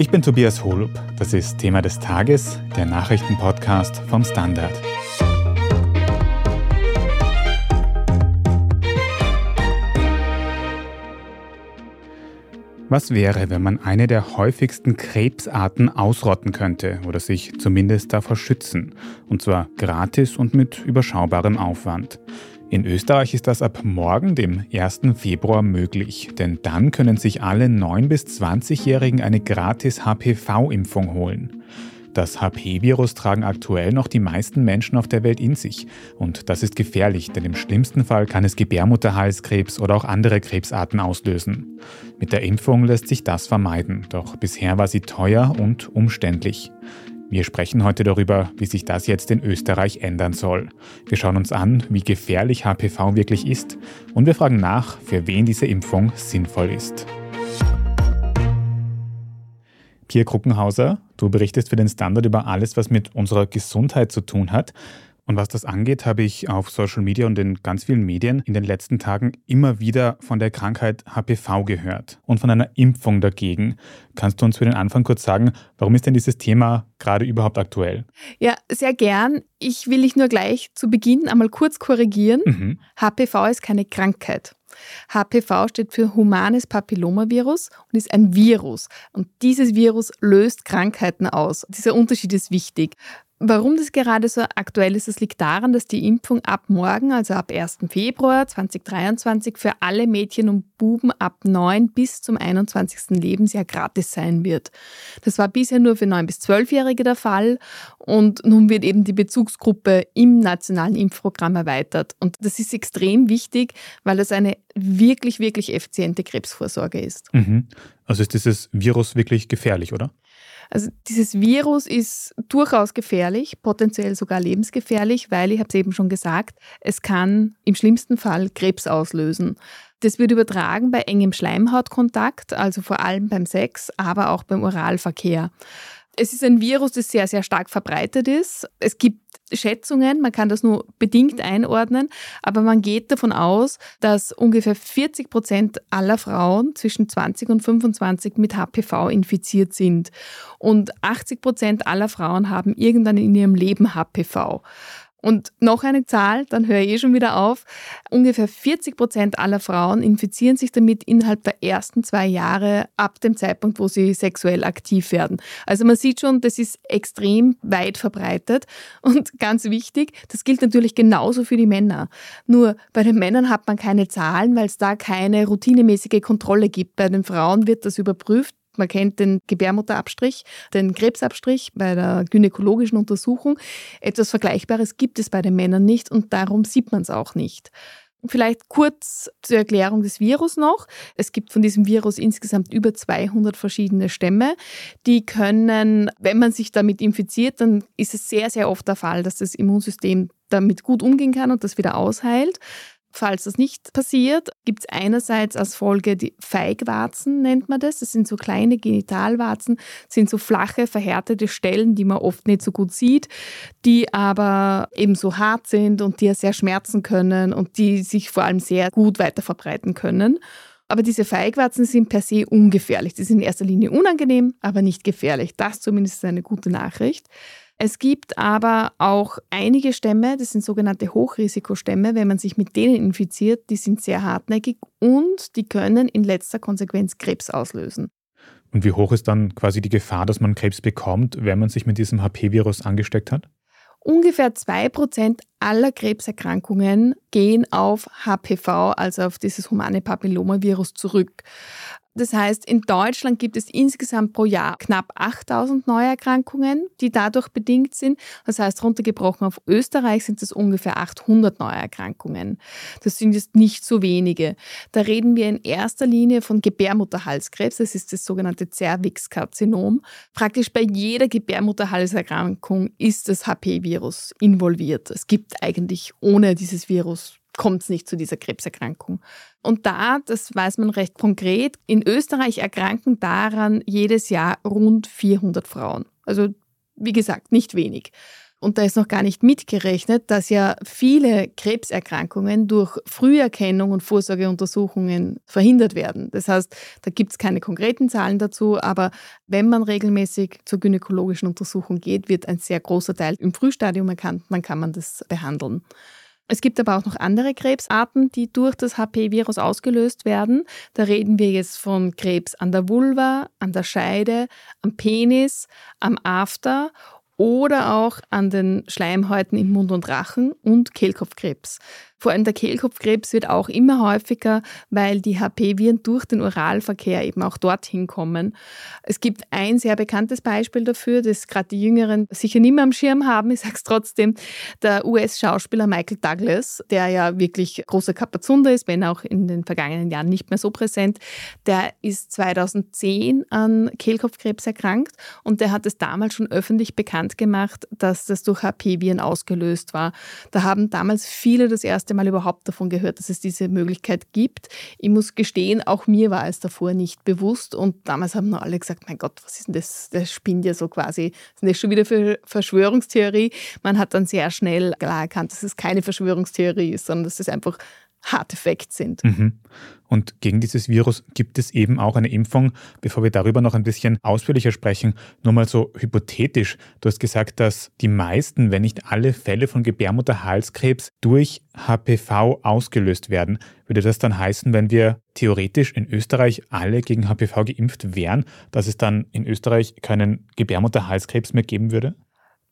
Ich bin Tobias Holub. Das ist Thema des Tages, der Nachrichtenpodcast vom Standard. Was wäre, wenn man eine der häufigsten Krebsarten ausrotten könnte oder sich zumindest davor schützen? Und zwar gratis und mit überschaubarem Aufwand. In Österreich ist das ab morgen, dem 1. Februar, möglich, denn dann können sich alle 9- bis 20-Jährigen eine gratis HPV-Impfung holen. Das HP-Virus tragen aktuell noch die meisten Menschen auf der Welt in sich. Und das ist gefährlich, denn im schlimmsten Fall kann es Gebärmutterhalskrebs oder auch andere Krebsarten auslösen. Mit der Impfung lässt sich das vermeiden, doch bisher war sie teuer und umständlich. Wir sprechen heute darüber, wie sich das jetzt in Österreich ändern soll. Wir schauen uns an, wie gefährlich HPV wirklich ist und wir fragen nach, für wen diese Impfung sinnvoll ist. Pierre Kruckenhauser, du berichtest für den Standard über alles, was mit unserer Gesundheit zu tun hat. Und was das angeht, habe ich auf Social Media und in ganz vielen Medien in den letzten Tagen immer wieder von der Krankheit HPV gehört und von einer Impfung dagegen. Kannst du uns für den Anfang kurz sagen, warum ist denn dieses Thema gerade überhaupt aktuell? Ja, sehr gern. Ich will dich nur gleich zu Beginn einmal kurz korrigieren. Mhm. HPV ist keine Krankheit. HPV steht für humanes Papillomavirus und ist ein Virus. Und dieses Virus löst Krankheiten aus. Dieser Unterschied ist wichtig. Warum das gerade so aktuell ist, das liegt daran, dass die Impfung ab morgen, also ab 1. Februar 2023, für alle Mädchen und Buben ab 9 bis zum 21. Lebensjahr gratis sein wird. Das war bisher nur für 9- bis 12-Jährige der Fall und nun wird eben die Bezugsgruppe im nationalen Impfprogramm erweitert. Und das ist extrem wichtig, weil das eine wirklich, wirklich effiziente Krebsvorsorge ist. Mhm. Also ist dieses Virus wirklich gefährlich, oder? Also dieses Virus ist durchaus gefährlich, potenziell sogar lebensgefährlich, weil, ich habe es eben schon gesagt, es kann im schlimmsten Fall Krebs auslösen. Das wird übertragen bei engem Schleimhautkontakt, also vor allem beim Sex, aber auch beim Oralverkehr. Es ist ein Virus, das sehr, sehr stark verbreitet ist. Es gibt Schätzungen, man kann das nur bedingt einordnen, aber man geht davon aus, dass ungefähr 40 Prozent aller Frauen zwischen 20 und 25 mit HPV infiziert sind. Und 80 Prozent aller Frauen haben irgendwann in ihrem Leben HPV. Und noch eine Zahl, dann höre ich eh schon wieder auf. Ungefähr 40 Prozent aller Frauen infizieren sich damit innerhalb der ersten zwei Jahre ab dem Zeitpunkt, wo sie sexuell aktiv werden. Also man sieht schon, das ist extrem weit verbreitet. Und ganz wichtig, das gilt natürlich genauso für die Männer. Nur bei den Männern hat man keine Zahlen, weil es da keine routinemäßige Kontrolle gibt. Bei den Frauen wird das überprüft man kennt den Gebärmutterabstrich, den Krebsabstrich bei der gynäkologischen Untersuchung. Etwas Vergleichbares gibt es bei den Männern nicht und darum sieht man es auch nicht. Vielleicht kurz zur Erklärung des Virus noch. Es gibt von diesem Virus insgesamt über 200 verschiedene Stämme. Die können, wenn man sich damit infiziert, dann ist es sehr, sehr oft der Fall, dass das Immunsystem damit gut umgehen kann und das wieder ausheilt. Falls das nicht passiert, gibt es einerseits als Folge die Feigwarzen, nennt man das. Das sind so kleine Genitalwarzen, sind so flache, verhärtete Stellen, die man oft nicht so gut sieht, die aber eben so hart sind und die ja sehr schmerzen können und die sich vor allem sehr gut weiter verbreiten können. Aber diese Feigwarzen sind per se ungefährlich. Die sind in erster Linie unangenehm, aber nicht gefährlich. Das zumindest ist eine gute Nachricht. Es gibt aber auch einige Stämme, das sind sogenannte Hochrisikostämme, wenn man sich mit denen infiziert, die sind sehr hartnäckig und die können in letzter Konsequenz Krebs auslösen. Und wie hoch ist dann quasi die Gefahr, dass man Krebs bekommt, wenn man sich mit diesem HP-Virus angesteckt hat? Ungefähr 2% aller Krebserkrankungen gehen auf HPV, also auf dieses humane Papillomavirus, zurück. Das heißt, in Deutschland gibt es insgesamt pro Jahr knapp 8000 Neuerkrankungen, die dadurch bedingt sind. Das heißt, runtergebrochen auf Österreich sind es ungefähr 800 Neuerkrankungen. Das sind jetzt nicht so wenige. Da reden wir in erster Linie von Gebärmutterhalskrebs. Das ist das sogenannte Cervixkarzinom. Praktisch bei jeder Gebärmutterhalserkrankung ist das HP-Virus involviert. Es gibt eigentlich ohne dieses Virus kommt es nicht zu dieser Krebserkrankung. Und da, das weiß man recht konkret, in Österreich erkranken daran jedes Jahr rund 400 Frauen. Also wie gesagt, nicht wenig. Und da ist noch gar nicht mitgerechnet, dass ja viele Krebserkrankungen durch Früherkennung und Vorsorgeuntersuchungen verhindert werden. Das heißt, da gibt es keine konkreten Zahlen dazu, aber wenn man regelmäßig zur gynäkologischen Untersuchung geht, wird ein sehr großer Teil im Frühstadium erkannt, dann kann man das behandeln. Es gibt aber auch noch andere Krebsarten, die durch das HP-Virus ausgelöst werden. Da reden wir jetzt von Krebs an der Vulva, an der Scheide, am Penis, am After oder auch an den Schleimhäuten im Mund und Rachen und Kehlkopfkrebs. Vor allem der Kehlkopfkrebs wird auch immer häufiger, weil die HP-Viren durch den Oralverkehr eben auch dorthin kommen. Es gibt ein sehr bekanntes Beispiel dafür, das gerade die Jüngeren sicher nicht mehr am Schirm haben, ich sage es trotzdem, der US-Schauspieler Michael Douglas, der ja wirklich großer Kapazunder ist, wenn auch in den vergangenen Jahren nicht mehr so präsent, der ist 2010 an Kehlkopfkrebs erkrankt und der hat es damals schon öffentlich bekannt gemacht, dass das durch HP-Viren ausgelöst war. Da haben damals viele das erste erste Mal überhaupt davon gehört, dass es diese Möglichkeit gibt. Ich muss gestehen, auch mir war es davor nicht bewusst und damals haben nur alle gesagt, mein Gott, was ist denn das? Das spinnt ja so quasi. Das ist das schon wieder für Verschwörungstheorie? Man hat dann sehr schnell klar erkannt, dass es keine Verschwörungstheorie ist, sondern dass es einfach Hardeffekt sind. Mhm. Und gegen dieses Virus gibt es eben auch eine Impfung. Bevor wir darüber noch ein bisschen ausführlicher sprechen, nur mal so hypothetisch. Du hast gesagt, dass die meisten, wenn nicht alle Fälle von Gebärmutterhalskrebs durch HPV ausgelöst werden. Würde das dann heißen, wenn wir theoretisch in Österreich alle gegen HPV geimpft wären, dass es dann in Österreich keinen Gebärmutterhalskrebs mehr geben würde?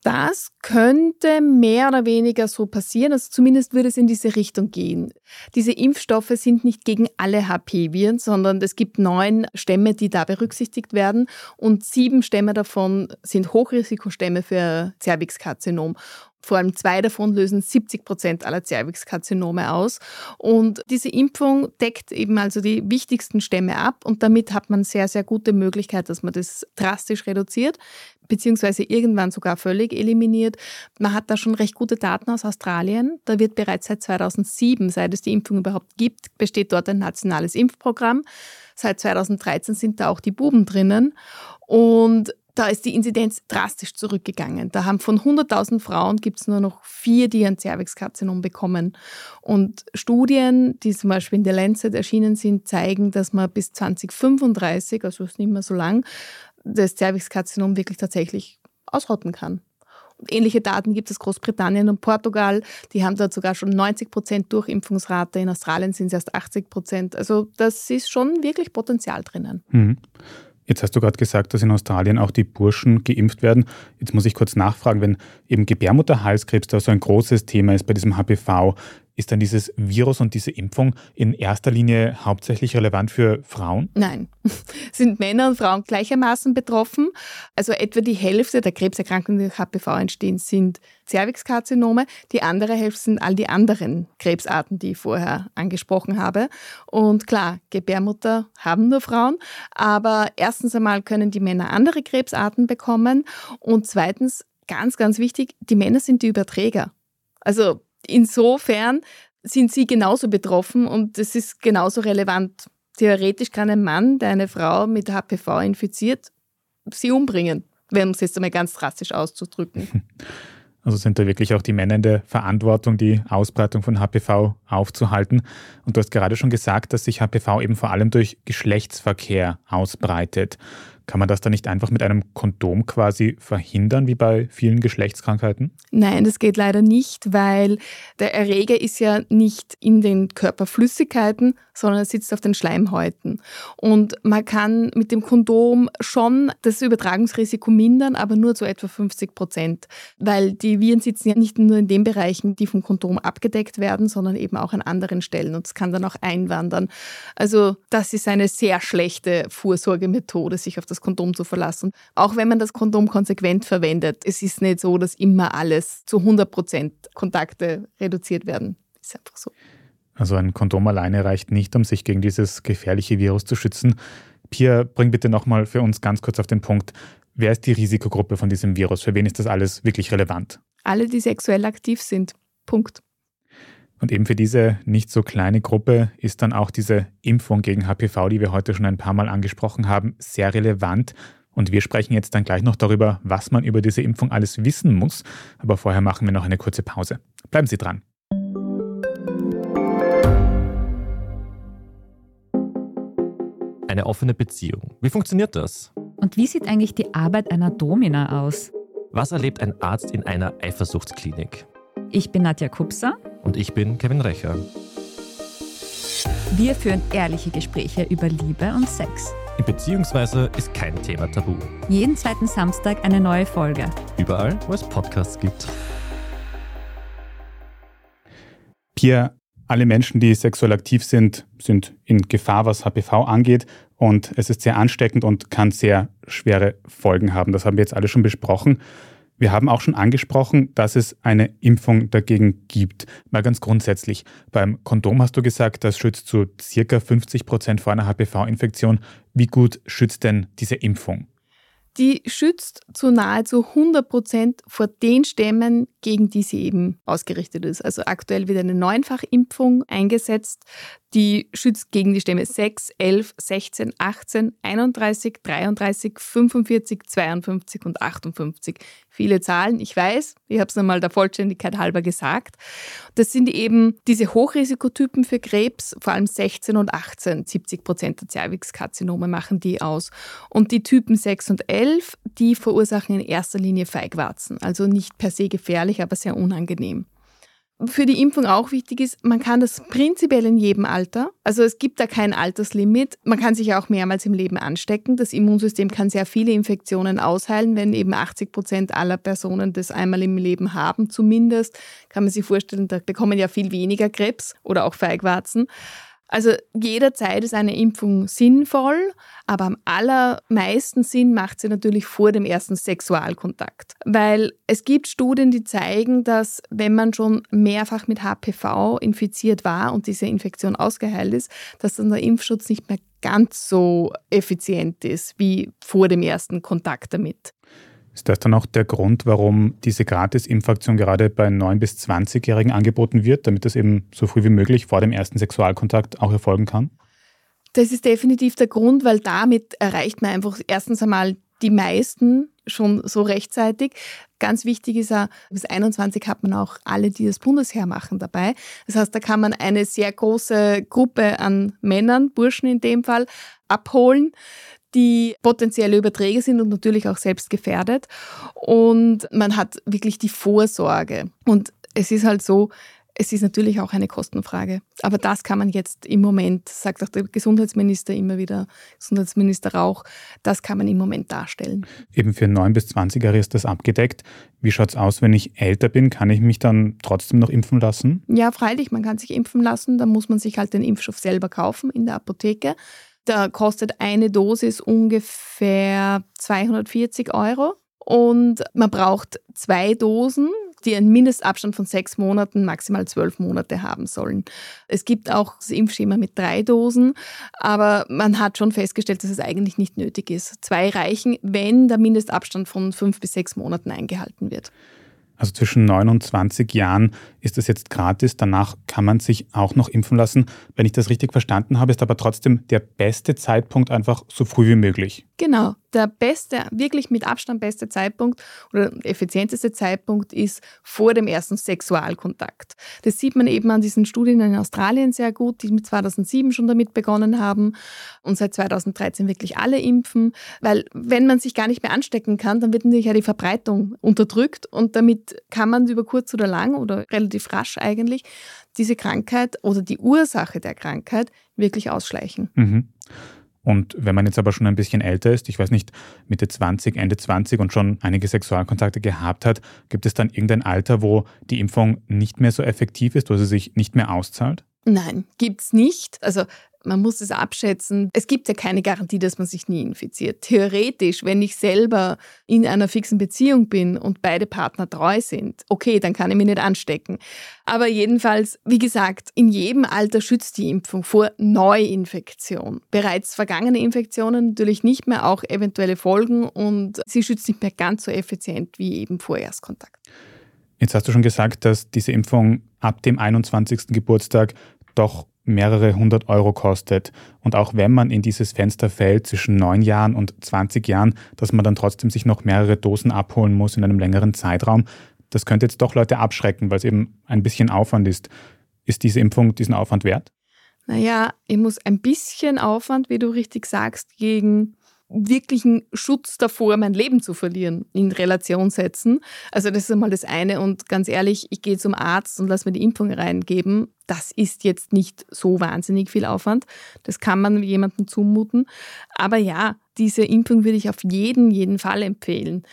Das könnte mehr oder weniger so passieren, also zumindest würde es in diese Richtung gehen. Diese Impfstoffe sind nicht gegen alle HP-Viren, sondern es gibt neun Stämme, die da berücksichtigt werden und sieben Stämme davon sind Hochrisikostämme für Cervixkarzinom. Vor allem zwei davon lösen 70 Prozent aller Cervixkarzinome aus. Und diese Impfung deckt eben also die wichtigsten Stämme ab und damit hat man sehr, sehr gute Möglichkeit, dass man das drastisch reduziert beziehungsweise irgendwann sogar völlig eliminiert. Man hat da schon recht gute Daten aus Australien. Da wird bereits seit 2007, seit es die Impfung überhaupt gibt, besteht dort ein nationales Impfprogramm. Seit 2013 sind da auch die Buben drinnen. Und da ist die Inzidenz drastisch zurückgegangen. Da haben von 100.000 Frauen gibt es nur noch vier, die ein Cervixkarzinom bekommen. Und Studien, die zum Beispiel in der Lancet erschienen sind, zeigen, dass man bis 2035, also ist nicht mehr so lang, das Cervixkarzinom wirklich tatsächlich ausrotten kann. Ähnliche Daten gibt es Großbritannien und Portugal. Die haben dort sogar schon 90 Prozent Durchimpfungsrate. In Australien sind es erst 80 Prozent. Also das ist schon wirklich Potenzial drinnen. Mhm. Jetzt hast du gerade gesagt, dass in Australien auch die Burschen geimpft werden. Jetzt muss ich kurz nachfragen, wenn eben Gebärmutterhalskrebs da so ein großes Thema ist bei diesem HPV, ist dann dieses Virus und diese Impfung in erster Linie hauptsächlich relevant für Frauen? Nein, sind Männer und Frauen gleichermaßen betroffen. Also etwa die Hälfte der Krebserkrankungen, die durch HPV entstehen, sind Cervixkarzinome. Die andere Hälfte sind all die anderen Krebsarten, die ich vorher angesprochen habe. Und klar, Gebärmutter haben nur Frauen, aber erstens einmal können die Männer andere Krebsarten bekommen und zweitens, ganz, ganz wichtig, die Männer sind die Überträger. Also insofern sind sie genauso betroffen und es ist genauso relevant. Theoretisch kann ein Mann, der eine Frau mit HPV infiziert, sie umbringen, wenn es jetzt einmal ganz drastisch auszudrücken. Also sind da wirklich auch die Männer in der Verantwortung, die Ausbreitung von HPV aufzuhalten. Und du hast gerade schon gesagt, dass sich HPV eben vor allem durch Geschlechtsverkehr ausbreitet. Kann man das dann nicht einfach mit einem Kondom quasi verhindern, wie bei vielen Geschlechtskrankheiten? Nein, das geht leider nicht, weil der Erreger ist ja nicht in den Körperflüssigkeiten, sondern er sitzt auf den Schleimhäuten. Und man kann mit dem Kondom schon das Übertragungsrisiko mindern, aber nur zu etwa 50 Prozent, weil die Viren sitzen ja nicht nur in den Bereichen, die vom Kondom abgedeckt werden, sondern eben auch an anderen Stellen und es kann dann auch einwandern. Also das ist eine sehr schlechte Vorsorgemethode, sich auf das das Kondom zu verlassen. Auch wenn man das Kondom konsequent verwendet, es ist nicht so, dass immer alles zu 100 Prozent Kontakte reduziert werden. Ist einfach so. Also ein Kondom alleine reicht nicht, um sich gegen dieses gefährliche Virus zu schützen. Pia, bring bitte nochmal für uns ganz kurz auf den Punkt. Wer ist die Risikogruppe von diesem Virus? Für wen ist das alles wirklich relevant? Alle, die sexuell aktiv sind. Punkt. Und eben für diese nicht so kleine Gruppe ist dann auch diese Impfung gegen HPV, die wir heute schon ein paar Mal angesprochen haben, sehr relevant. Und wir sprechen jetzt dann gleich noch darüber, was man über diese Impfung alles wissen muss. Aber vorher machen wir noch eine kurze Pause. Bleiben Sie dran. Eine offene Beziehung. Wie funktioniert das? Und wie sieht eigentlich die Arbeit einer Domina aus? Was erlebt ein Arzt in einer Eifersuchtsklinik? Ich bin Nadja Kupser. Und ich bin Kevin Recher. Wir führen ehrliche Gespräche über Liebe und Sex. Beziehungsweise ist kein Thema tabu. Jeden zweiten Samstag eine neue Folge. Überall, wo es Podcasts gibt. Pia, alle Menschen, die sexuell aktiv sind, sind in Gefahr, was HPV angeht. Und es ist sehr ansteckend und kann sehr schwere Folgen haben. Das haben wir jetzt alle schon besprochen. Wir haben auch schon angesprochen, dass es eine Impfung dagegen gibt. Mal ganz grundsätzlich. Beim Kondom hast du gesagt, das schützt zu circa 50 Prozent vor einer HPV-Infektion. Wie gut schützt denn diese Impfung? Die schützt zu nahezu 100 Prozent vor den Stämmen, gegen die sie eben ausgerichtet ist. Also aktuell wird eine Neunfachimpfung eingesetzt, die schützt gegen die Stämme 6, 11, 16, 18, 31, 33, 45, 52 und 58. Viele Zahlen, ich weiß, ich habe es nochmal der Vollständigkeit halber gesagt. Das sind eben diese Hochrisikotypen für Krebs, vor allem 16 und 18. 70 Prozent der Zervixkarzinome machen die aus. Und die Typen 6 und 11, die verursachen in erster Linie Feigwarzen. Also nicht per se gefährlich, aber sehr unangenehm für die Impfung auch wichtig ist, man kann das prinzipiell in jedem Alter. Also es gibt da kein Alterslimit. Man kann sich auch mehrmals im Leben anstecken. Das Immunsystem kann sehr viele Infektionen ausheilen, wenn eben 80 Prozent aller Personen das einmal im Leben haben. Zumindest kann man sich vorstellen, da bekommen ja viel weniger Krebs oder auch Feigwarzen. Also jederzeit ist eine Impfung sinnvoll, aber am allermeisten Sinn macht sie natürlich vor dem ersten Sexualkontakt. Weil es gibt Studien, die zeigen, dass wenn man schon mehrfach mit HPV infiziert war und diese Infektion ausgeheilt ist, dass dann der Impfschutz nicht mehr ganz so effizient ist wie vor dem ersten Kontakt damit. Ist das dann auch der Grund, warum diese Gratis-Impfaktion gerade bei 9- bis 20-Jährigen angeboten wird, damit das eben so früh wie möglich vor dem ersten Sexualkontakt auch erfolgen kann? Das ist definitiv der Grund, weil damit erreicht man einfach erstens einmal die meisten schon so rechtzeitig. Ganz wichtig ist auch, bis 21 hat man auch alle, die das Bundesheer machen, dabei. Das heißt, da kann man eine sehr große Gruppe an Männern, Burschen in dem Fall, abholen, die potenzielle Überträger sind und natürlich auch selbst gefährdet. Und man hat wirklich die Vorsorge. Und es ist halt so, es ist natürlich auch eine Kostenfrage. Aber das kann man jetzt im Moment, sagt auch der Gesundheitsminister immer wieder, Gesundheitsminister Rauch, das kann man im Moment darstellen. Eben für 9- bis 20-Jährige ist das abgedeckt. Wie schaut es aus, wenn ich älter bin? Kann ich mich dann trotzdem noch impfen lassen? Ja, freilich, man kann sich impfen lassen. Da muss man sich halt den Impfstoff selber kaufen in der Apotheke. Da kostet eine Dosis ungefähr 240 Euro und man braucht zwei Dosen, die einen Mindestabstand von sechs Monaten, maximal zwölf Monate haben sollen. Es gibt auch das Impfschema mit drei Dosen, aber man hat schon festgestellt, dass es eigentlich nicht nötig ist. Zwei reichen, wenn der Mindestabstand von fünf bis sechs Monaten eingehalten wird. Also zwischen 9 und 20 Jahren ist das jetzt gratis. Danach kann man sich auch noch impfen lassen. Wenn ich das richtig verstanden habe, ist aber trotzdem der beste Zeitpunkt einfach so früh wie möglich. Genau. Der beste, wirklich mit Abstand beste Zeitpunkt oder effizienteste Zeitpunkt ist vor dem ersten Sexualkontakt. Das sieht man eben an diesen Studien in Australien sehr gut, die mit 2007 schon damit begonnen haben und seit 2013 wirklich alle impfen. Weil wenn man sich gar nicht mehr anstecken kann, dann wird natürlich ja die Verbreitung unterdrückt und damit kann man über kurz oder lang oder relativ rasch eigentlich diese Krankheit oder die Ursache der Krankheit wirklich ausschleichen. Mhm. Und wenn man jetzt aber schon ein bisschen älter ist, ich weiß nicht, Mitte 20, Ende 20 und schon einige Sexualkontakte gehabt hat, gibt es dann irgendein Alter, wo die Impfung nicht mehr so effektiv ist, wo sie sich nicht mehr auszahlt? Nein, gibt es nicht. Also man muss es abschätzen. Es gibt ja keine Garantie, dass man sich nie infiziert. Theoretisch, wenn ich selber in einer fixen Beziehung bin und beide Partner treu sind, okay, dann kann ich mich nicht anstecken. Aber jedenfalls, wie gesagt, in jedem Alter schützt die Impfung vor Neuinfektion. Bereits vergangene Infektionen natürlich nicht mehr, auch eventuelle Folgen und sie schützt nicht mehr ganz so effizient wie eben vor Erstkontakt. Jetzt hast du schon gesagt, dass diese Impfung ab dem 21. Geburtstag doch mehrere hundert Euro kostet. Und auch wenn man in dieses Fenster fällt zwischen neun Jahren und 20 Jahren, dass man dann trotzdem sich noch mehrere Dosen abholen muss in einem längeren Zeitraum, das könnte jetzt doch Leute abschrecken, weil es eben ein bisschen Aufwand ist. Ist diese Impfung diesen Aufwand wert? Naja, ich muss ein bisschen Aufwand, wie du richtig sagst, gegen wirklichen Schutz davor, mein Leben zu verlieren, in Relation setzen. Also das ist einmal das eine. Und ganz ehrlich, ich gehe zum Arzt und lasse mir die Impfung reingeben. Das ist jetzt nicht so wahnsinnig viel Aufwand. Das kann man jemandem zumuten. Aber ja, diese Impfung würde ich auf jeden, jeden Fall empfehlen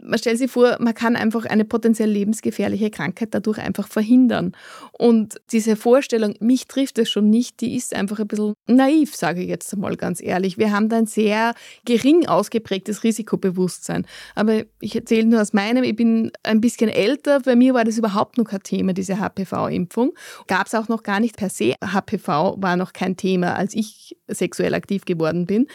man stellt sich vor, man kann einfach eine potenziell lebensgefährliche Krankheit dadurch einfach verhindern. Und diese Vorstellung, mich trifft es schon nicht, die ist einfach ein bisschen naiv, sage ich jetzt einmal ganz ehrlich. Wir haben da ein sehr gering ausgeprägtes Risikobewusstsein. Aber ich erzähle nur aus meinem, ich bin ein bisschen älter, bei mir war das überhaupt noch kein Thema, diese HPV-Impfung. Gab es auch noch gar nicht per se. HPV war noch kein Thema, als ich sexuell aktiv geworden bin.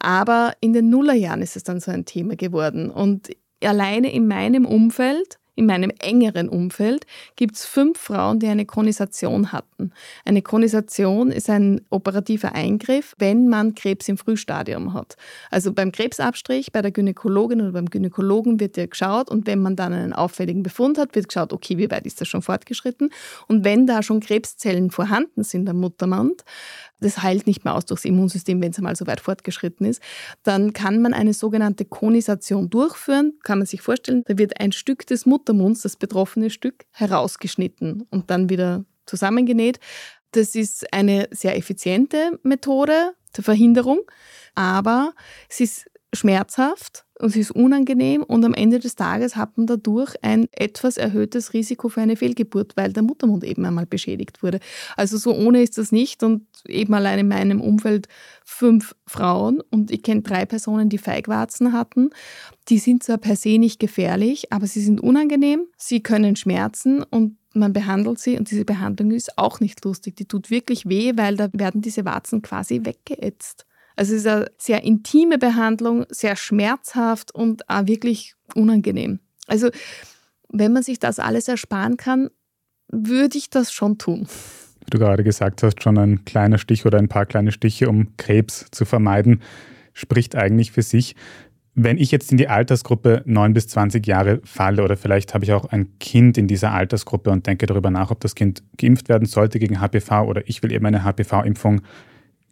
Aber in den Nullerjahren ist es dann so ein Thema geworden. Und alleine in meinem Umfeld, in meinem engeren Umfeld, gibt es fünf Frauen, die eine Konisation hatten. Eine Konisation ist ein operativer Eingriff, wenn man Krebs im Frühstadium hat. Also beim Krebsabstrich, bei der Gynäkologin oder beim Gynäkologen wird ja geschaut und wenn man dann einen auffälligen Befund hat, wird geschaut, okay, wie weit ist das schon fortgeschritten? Und wenn da schon Krebszellen vorhanden sind am Muttermund, das heilt nicht mehr aus durchs Immunsystem, wenn es einmal so weit fortgeschritten ist, dann kann man eine sogenannte Konisation durchführen. Kann man sich vorstellen, da wird ein Stück des Muttermunds, das betroffene Stück, herausgeschnitten und dann wieder zusammengenäht. Das ist eine sehr effiziente Methode zur Verhinderung, aber es ist schmerzhaft und es ist unangenehm und am Ende des Tages hat man dadurch ein etwas erhöhtes Risiko für eine Fehlgeburt, weil der Muttermund eben einmal beschädigt wurde. Also so ohne ist das nicht und eben allein in meinem Umfeld fünf Frauen und ich kenne drei Personen, die Feigwarzen hatten. Die sind zwar per se nicht gefährlich, aber sie sind unangenehm, sie können schmerzen und man behandelt sie und diese Behandlung ist auch nicht lustig. Die tut wirklich weh, weil da werden diese Warzen quasi weggeätzt. Also es ist eine sehr intime Behandlung, sehr schmerzhaft und auch wirklich unangenehm. Also wenn man sich das alles ersparen kann, würde ich das schon tun. Wie du gerade gesagt hast, schon ein kleiner Stich oder ein paar kleine Stiche, um Krebs zu vermeiden, spricht eigentlich für sich. Wenn ich jetzt in die Altersgruppe 9 bis 20 Jahre falle oder vielleicht habe ich auch ein Kind in dieser Altersgruppe und denke darüber nach, ob das Kind geimpft werden sollte gegen HPV oder ich will eben eine HPV-Impfung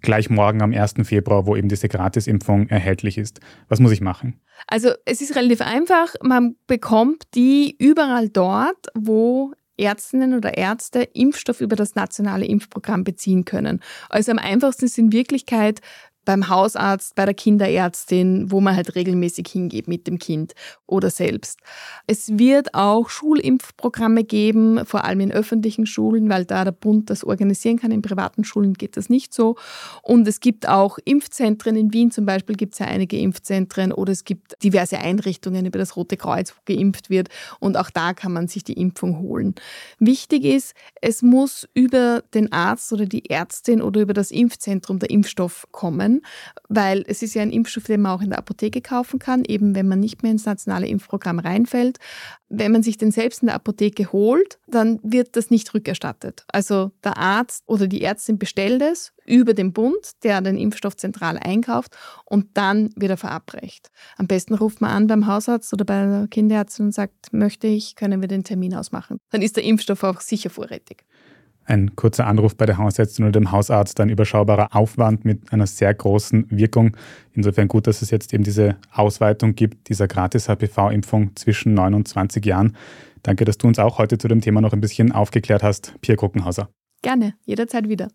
gleich morgen am 1. Februar, wo eben diese Gratisimpfung erhältlich ist. Was muss ich machen? Also es ist relativ einfach. Man bekommt die überall dort, wo Ärztinnen oder Ärzte Impfstoff über das nationale Impfprogramm beziehen können. Also am einfachsten ist in Wirklichkeit beim Hausarzt, bei der Kinderärztin, wo man halt regelmäßig hingeht mit dem Kind oder selbst. Es wird auch Schulimpfprogramme geben, vor allem in öffentlichen Schulen, weil da der Bund das organisieren kann. In privaten Schulen geht das nicht so. Und es gibt auch Impfzentren. In Wien zum Beispiel gibt es ja einige Impfzentren oder es gibt diverse Einrichtungen über das Rote Kreuz, wo geimpft wird. Und auch da kann man sich die Impfung holen. Wichtig ist, es muss über den Arzt oder die Ärztin oder über das Impfzentrum der Impfstoff kommen weil es ist ja ein Impfstoff, den man auch in der Apotheke kaufen kann, eben wenn man nicht mehr ins nationale Impfprogramm reinfällt. Wenn man sich den selbst in der Apotheke holt, dann wird das nicht rückerstattet. Also der Arzt oder die Ärztin bestellt es über den Bund, der den Impfstoff zentral einkauft und dann wird er verabreicht. Am besten ruft man an beim Hausarzt oder bei der Kinderärztin und sagt, möchte ich, können wir den Termin ausmachen. Dann ist der Impfstoff auch sicher vorrätig. Ein kurzer Anruf bei der Hausärztin oder dem Hausarzt, ein überschaubarer Aufwand mit einer sehr großen Wirkung. Insofern gut, dass es jetzt eben diese Ausweitung gibt, dieser Gratis-HPV-Impfung zwischen 9 und 20 Jahren. Danke, dass du uns auch heute zu dem Thema noch ein bisschen aufgeklärt hast, Pierre Kruckenhauser. Gerne, jederzeit wieder.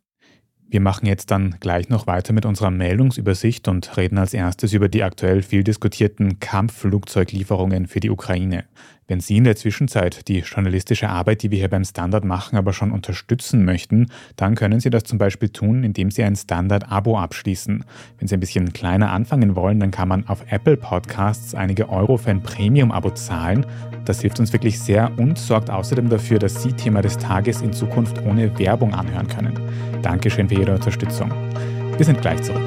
Wir machen jetzt dann gleich noch weiter mit unserer Meldungsübersicht und reden als erstes über die aktuell viel diskutierten Kampfflugzeuglieferungen für die Ukraine. Wenn Sie in der Zwischenzeit die journalistische Arbeit, die wir hier beim Standard machen, aber schon unterstützen möchten, dann können Sie das zum Beispiel tun, indem Sie ein Standard-Abo abschließen. Wenn Sie ein bisschen kleiner anfangen wollen, dann kann man auf Apple Podcasts einige Euro für ein Premium-Abo zahlen. Das hilft uns wirklich sehr und sorgt außerdem dafür, dass Sie Thema des Tages in Zukunft ohne Werbung anhören können. Dankeschön für Ihre Unterstützung. Wir sind gleich zurück.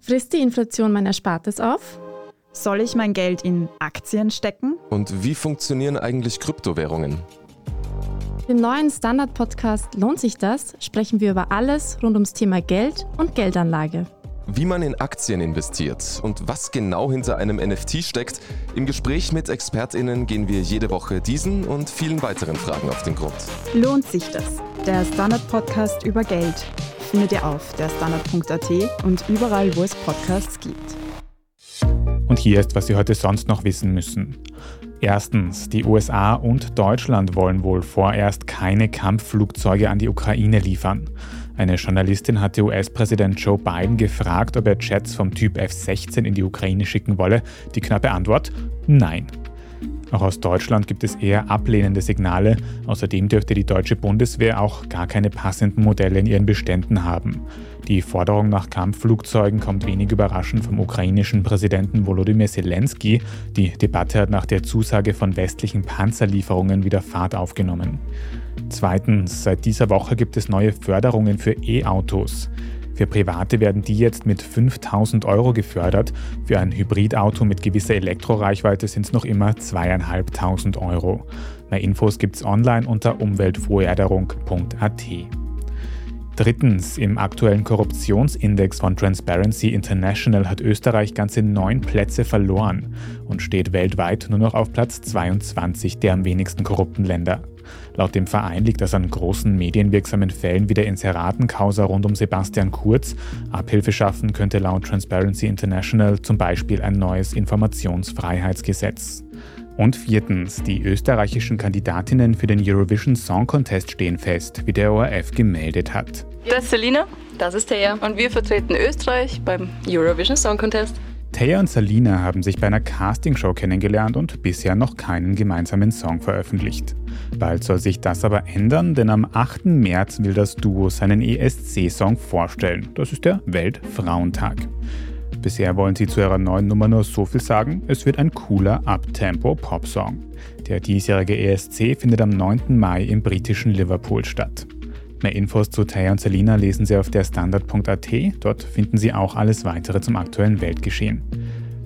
Frisst die Inflation mein Erspartes auf? Soll ich mein Geld in Aktien stecken? Und wie funktionieren eigentlich Kryptowährungen? Im neuen Standard-Podcast Lohnt sich das? sprechen wir über alles rund ums Thema Geld und Geldanlage. Wie man in Aktien investiert und was genau hinter einem NFT steckt. Im Gespräch mit ExpertInnen gehen wir jede Woche diesen und vielen weiteren Fragen auf den Grund. Lohnt sich das? Der Standard-Podcast über Geld findet ihr auf der Standard.at und überall, wo es Podcasts gibt. Und hier ist, was Sie heute sonst noch wissen müssen. Erstens, die USA und Deutschland wollen wohl vorerst keine Kampfflugzeuge an die Ukraine liefern. Eine Journalistin hatte US-Präsident Joe Biden gefragt, ob er Jets vom Typ F-16 in die Ukraine schicken wolle. Die knappe Antwort: Nein. Auch aus Deutschland gibt es eher ablehnende Signale. Außerdem dürfte die deutsche Bundeswehr auch gar keine passenden Modelle in ihren Beständen haben. Die Forderung nach Kampfflugzeugen kommt wenig überraschend vom ukrainischen Präsidenten Volodymyr Zelensky. Die Debatte hat nach der Zusage von westlichen Panzerlieferungen wieder Fahrt aufgenommen. Zweitens, seit dieser Woche gibt es neue Förderungen für E-Autos. Für Private werden die jetzt mit 5000 Euro gefördert. Für ein Hybridauto mit gewisser Elektroreichweite sind es noch immer 2500 Euro. Mehr Infos gibt's online unter umweltvorerderung.at. Drittens, im aktuellen Korruptionsindex von Transparency International hat Österreich ganze neun Plätze verloren und steht weltweit nur noch auf Platz 22 der am wenigsten korrupten Länder. Laut dem Verein liegt das an großen medienwirksamen Fällen wie der Inseratenkausa rund um Sebastian Kurz. Abhilfe schaffen könnte laut Transparency International zum Beispiel ein neues Informationsfreiheitsgesetz. Und viertens, die österreichischen Kandidatinnen für den Eurovision Song Contest stehen fest, wie der ORF gemeldet hat. Das ist Selina, das ist Thea und wir vertreten Österreich beim Eurovision Song Contest. Thea und Salina haben sich bei einer Castingshow kennengelernt und bisher noch keinen gemeinsamen Song veröffentlicht. Bald soll sich das aber ändern, denn am 8. März will das Duo seinen ESC-Song vorstellen. Das ist der Weltfrauentag. Bisher wollen sie zu ihrer neuen Nummer nur so viel sagen, es wird ein cooler Uptempo-Pop-Song. Der diesjährige ESC findet am 9. Mai im britischen Liverpool statt. Mehr Infos zu Taya und Selina lesen Sie auf der Standard.at. Dort finden Sie auch alles weitere zum aktuellen Weltgeschehen.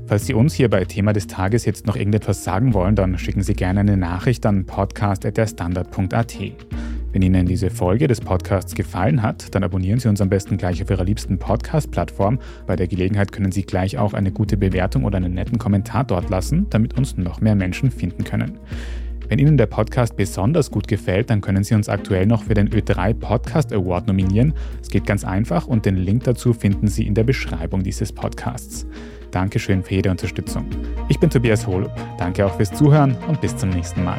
Falls Sie uns hier bei Thema des Tages jetzt noch irgendetwas sagen wollen, dann schicken Sie gerne eine Nachricht an podcast.derstandard.at. Wenn Ihnen diese Folge des Podcasts gefallen hat, dann abonnieren Sie uns am besten gleich auf Ihrer liebsten Podcast-Plattform. Bei der Gelegenheit können Sie gleich auch eine gute Bewertung oder einen netten Kommentar dort lassen, damit uns noch mehr Menschen finden können. Wenn Ihnen der Podcast besonders gut gefällt, dann können Sie uns aktuell noch für den Ö3 Podcast Award nominieren. Es geht ganz einfach und den Link dazu finden Sie in der Beschreibung dieses Podcasts. Dankeschön für jede Unterstützung. Ich bin Tobias Holub. Danke auch fürs Zuhören und bis zum nächsten Mal.